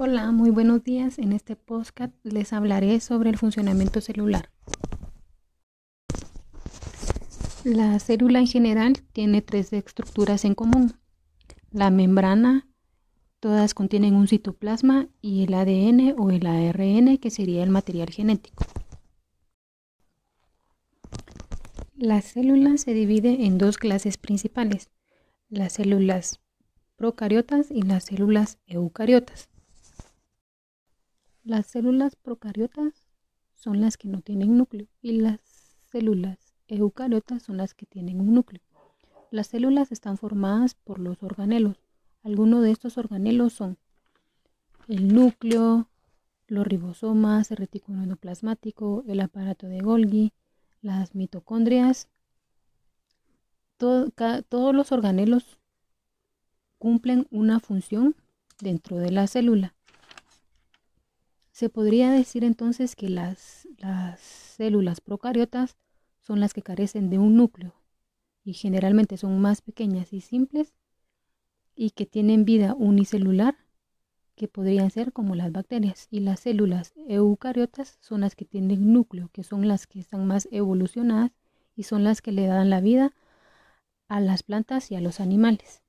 Hola, muy buenos días. En este podcast les hablaré sobre el funcionamiento celular. La célula en general tiene tres estructuras en común. La membrana, todas contienen un citoplasma y el ADN o el ARN, que sería el material genético. La célula se divide en dos clases principales, las células procariotas y las células eucariotas. Las células procariotas son las que no tienen núcleo y las células eucariotas son las que tienen un núcleo. Las células están formadas por los organelos. Algunos de estos organelos son el núcleo, los ribosomas, el retículo endoplasmático, el aparato de Golgi, las mitocondrias. todos los organelos cumplen una función dentro de la célula. Se podría decir entonces que las, células procariotas son las que carecen de un núcleo y generalmente son más pequeñas y simples y que tienen vida unicelular que podrían ser como las bacterias y las células eucariotas son las que tienen núcleo, que son las que están más evolucionadas y son las que le dan la vida a las plantas y a los animales.